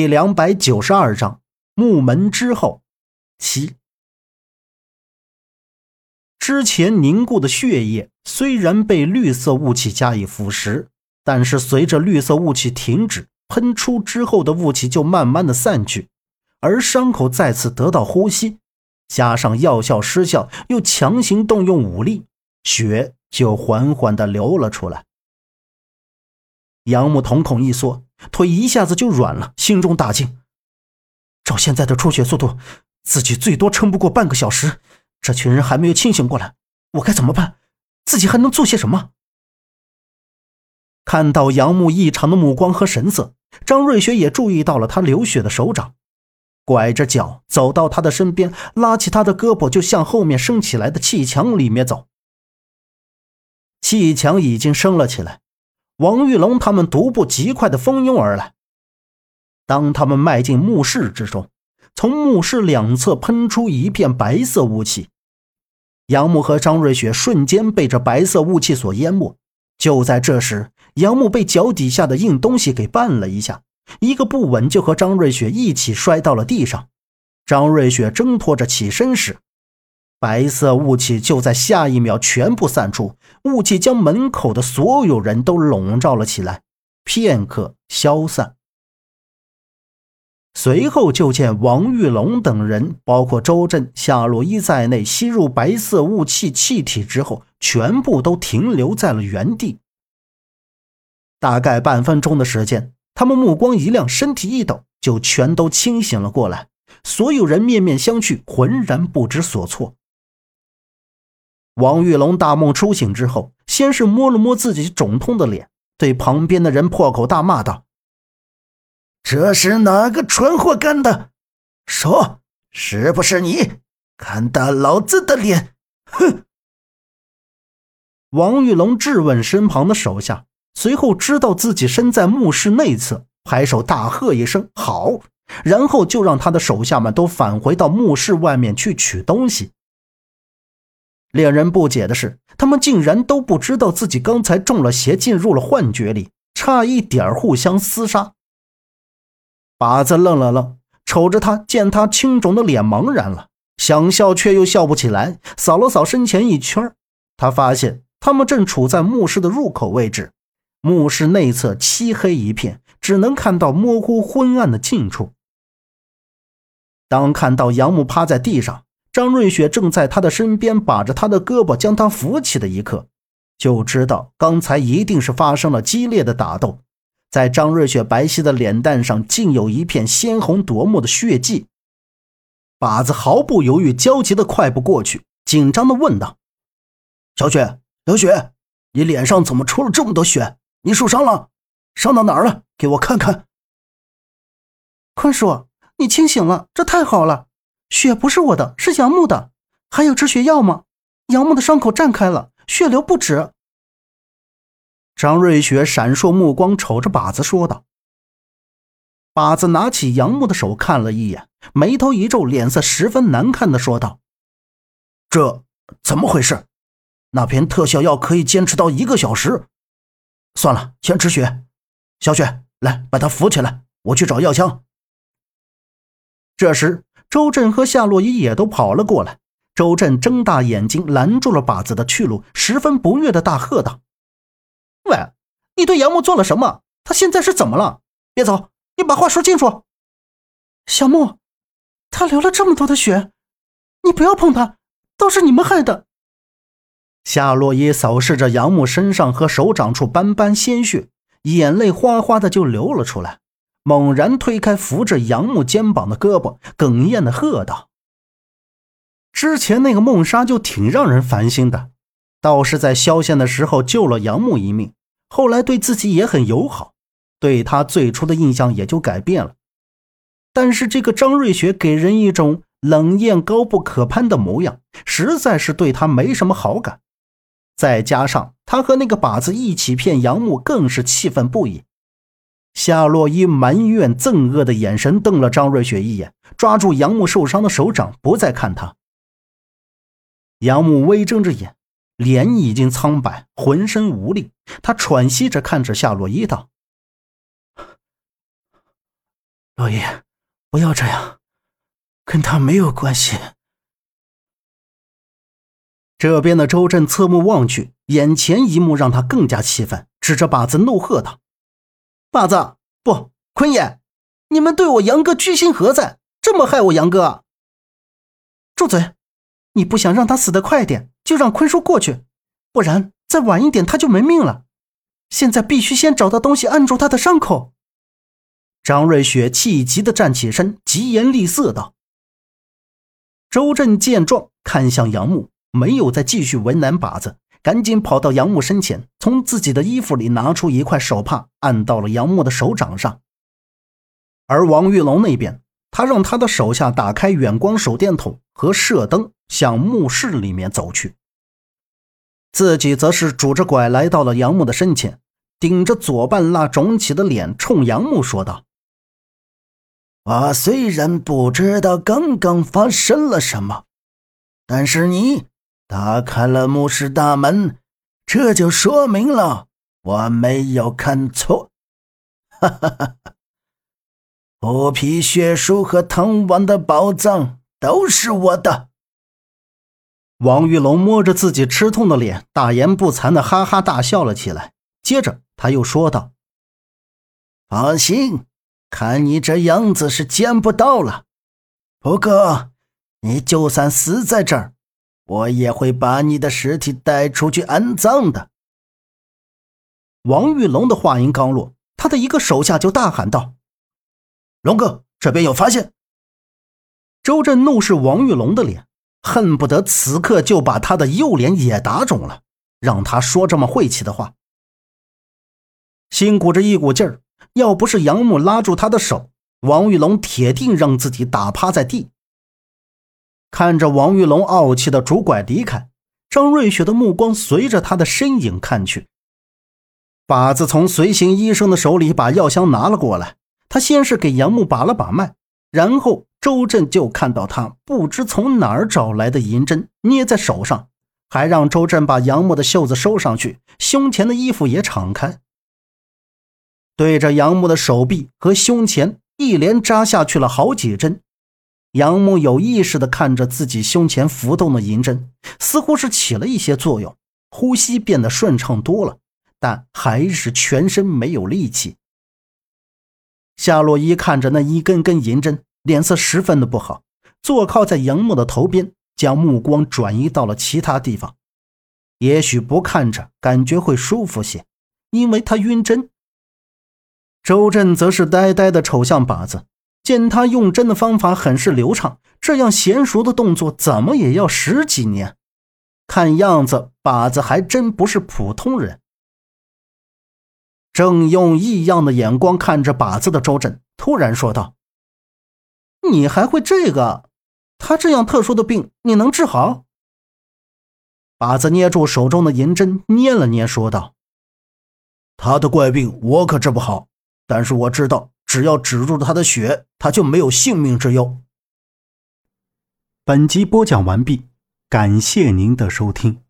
第两百九十二章木门之后七。之前凝固的血液虽然被绿色雾气加以腐蚀，但是随着绿色雾气停止喷出之后的雾气就慢慢的散去，而伤口再次得到呼吸，加上药效失效，又强行动用武力，血就缓缓的流了出来。杨木瞳孔一缩。腿一下子就软了，心中大惊。照现在的出血速度，自己最多撑不过半个小时。这群人还没有清醒过来，我该怎么办？自己还能做些什么？看到杨木异常的目光和神色，张瑞雪也注意到了他流血的手掌，拐着脚走到他的身边，拉起他的胳膊，就向后面升起来的砌墙里面走。砌墙已经升了起来。王玉龙他们独步极快的蜂拥而来。当他们迈进墓室之中，从墓室两侧喷出一片白色雾气。杨木和张瑞雪瞬间被这白色雾气所淹没。就在这时，杨木被脚底下的硬东西给绊了一下，一个不稳就和张瑞雪一起摔到了地上。张瑞雪挣脱着起身时。白色雾气就在下一秒全部散出，雾气将门口的所有人都笼罩了起来，片刻消散。随后就见王玉龙等人，包括周震、夏洛伊在内，吸入白色雾气气体之后，全部都停留在了原地。大概半分钟的时间，他们目光一亮，身体一抖，就全都清醒了过来。所有人面面相觑，浑然不知所措。王玉龙大梦初醒之后，先是摸了摸自己肿痛的脸，对旁边的人破口大骂道：“这是哪个蠢货干的？说，是不是你？看大老子的脸！”哼！王玉龙质问身旁的手下，随后知道自己身在墓室内侧，拍手大喝一声：“好！”然后就让他的手下们都返回到墓室外面去取东西。令人不解的是，他们竟然都不知道自己刚才中了邪，进入了幻觉里，差一点互相厮杀。靶子愣了愣，瞅着他，见他青肿的脸茫然了，想笑却又笑不起来，扫了扫身前一圈，他发现他们正处在墓室的入口位置，墓室内侧漆黑一片，只能看到模糊昏暗的近处。当看到杨木趴在地上。张瑞雪正在他的身边，把着他的胳膊，将他扶起的一刻，就知道刚才一定是发生了激烈的打斗。在张瑞雪白皙的脸蛋上，竟有一片鲜红夺目的血迹。靶子毫不犹豫，焦急的快步过去，紧张的问道：“小雪，小雪，你脸上怎么出了这么多血？你受伤了？伤到哪儿了？给我看看。”坤叔，你清醒了，这太好了。血不是我的，是杨木的。还有止血药吗？杨木的伤口绽开了，血流不止。张瑞雪闪烁目光，瞅着靶子说道：“靶子拿起杨木的手看了一眼，眉头一皱，脸色十分难看的说道：‘这怎么回事？那瓶特效药可以坚持到一个小时。算了，先止血。小雪，来把他扶起来，我去找药箱。’这时。”周震和夏洛伊也都跑了过来。周震睁大眼睛拦住了靶子的去路，十分不悦的大喝道：“喂，你对杨木做了什么？他现在是怎么了？别走，你把话说清楚。”小木，他流了这么多的血，你不要碰他，都是你们害的。夏洛伊扫视着杨木身上和手掌处斑斑鲜血，眼泪哗哗的就流了出来。猛然推开扶着杨木肩膀的胳膊，哽咽的喝道：“之前那个梦莎就挺让人烦心的，倒是在萧县的时候救了杨木一命，后来对自己也很友好，对他最初的印象也就改变了。但是这个张瑞雪给人一种冷艳高不可攀的模样，实在是对他没什么好感。再加上他和那个靶子一起骗杨木，更是气愤不已。”夏洛伊埋怨、憎恶的眼神瞪了张瑞雪一眼，抓住杨木受伤的手掌，不再看他。杨木微睁着眼，脸已经苍白，浑身无力。他喘息着看着夏洛伊道：“老爷，不要这样，跟他没有关系。这边的周震侧目望去，眼前一幕让他更加气愤，指着靶子怒喝道：“把子，不，坤爷，你们对我杨哥居心何在？这么害我杨哥？住嘴！你不想让他死得快点，就让坤叔过去，不然再晚一点他就没命了。现在必须先找到东西按住他的伤口。”张瑞雪气急的站起身，疾言厉色道：“周震见状，看向杨木。”没有再继续为难把子，赶紧跑到杨木身前，从自己的衣服里拿出一块手帕，按到了杨木的手掌上。而王玉龙那边，他让他的手下打开远光手电筒和射灯，向墓室里面走去。自己则是拄着拐来到了杨木的身前，顶着左半拉肿起的脸，冲杨木说道：“我虽然不知道刚刚发生了什么，但是你……”打开了墓室大门，这就说明了我没有看错。哈哈哈！虎皮血书和唐王的宝藏都是我的。王玉龙摸着自己吃痛的脸，大言不惭的哈哈大笑了起来。接着他又说道：“放心，看你这样子是见不到了。不过，你就算死在这儿。”我也会把你的尸体带出去安葬的。王玉龙的话音刚落，他的一个手下就大喊道：“龙哥，这边有发现！”周震怒视王玉龙的脸，恨不得此刻就把他的右脸也打肿了，让他说这么晦气的话。心鼓着一股劲儿，要不是杨木拉住他的手，王玉龙铁定让自己打趴在地。看着王玉龙傲气的拄拐离开，张瑞雪的目光随着他的身影看去。把子从随行医生的手里把药箱拿了过来，他先是给杨木把了把脉，然后周震就看到他不知从哪儿找来的银针捏在手上，还让周震把杨木的袖子收上去，胸前的衣服也敞开，对着杨木的手臂和胸前一连扎下去了好几针。杨木有意识地看着自己胸前浮动的银针，似乎是起了一些作用，呼吸变得顺畅多了，但还是全身没有力气。夏洛伊看着那一根根银针，脸色十分的不好，坐靠在杨木的头边，将目光转移到了其他地方。也许不看着，感觉会舒服些，因为他晕针。周震则是呆呆地瞅向靶子。见他用针的方法很是流畅，这样娴熟的动作怎么也要十几年。看样子靶子还真不是普通人。正用异样的眼光看着靶子的周震突然说道：“你还会这个？他这样特殊的病，你能治好？”靶子捏住手中的银针，捏了捏，说道：“他的怪病我可治不好，但是我知道。”只要止住他的血，他就没有性命之忧。本集播讲完毕，感谢您的收听。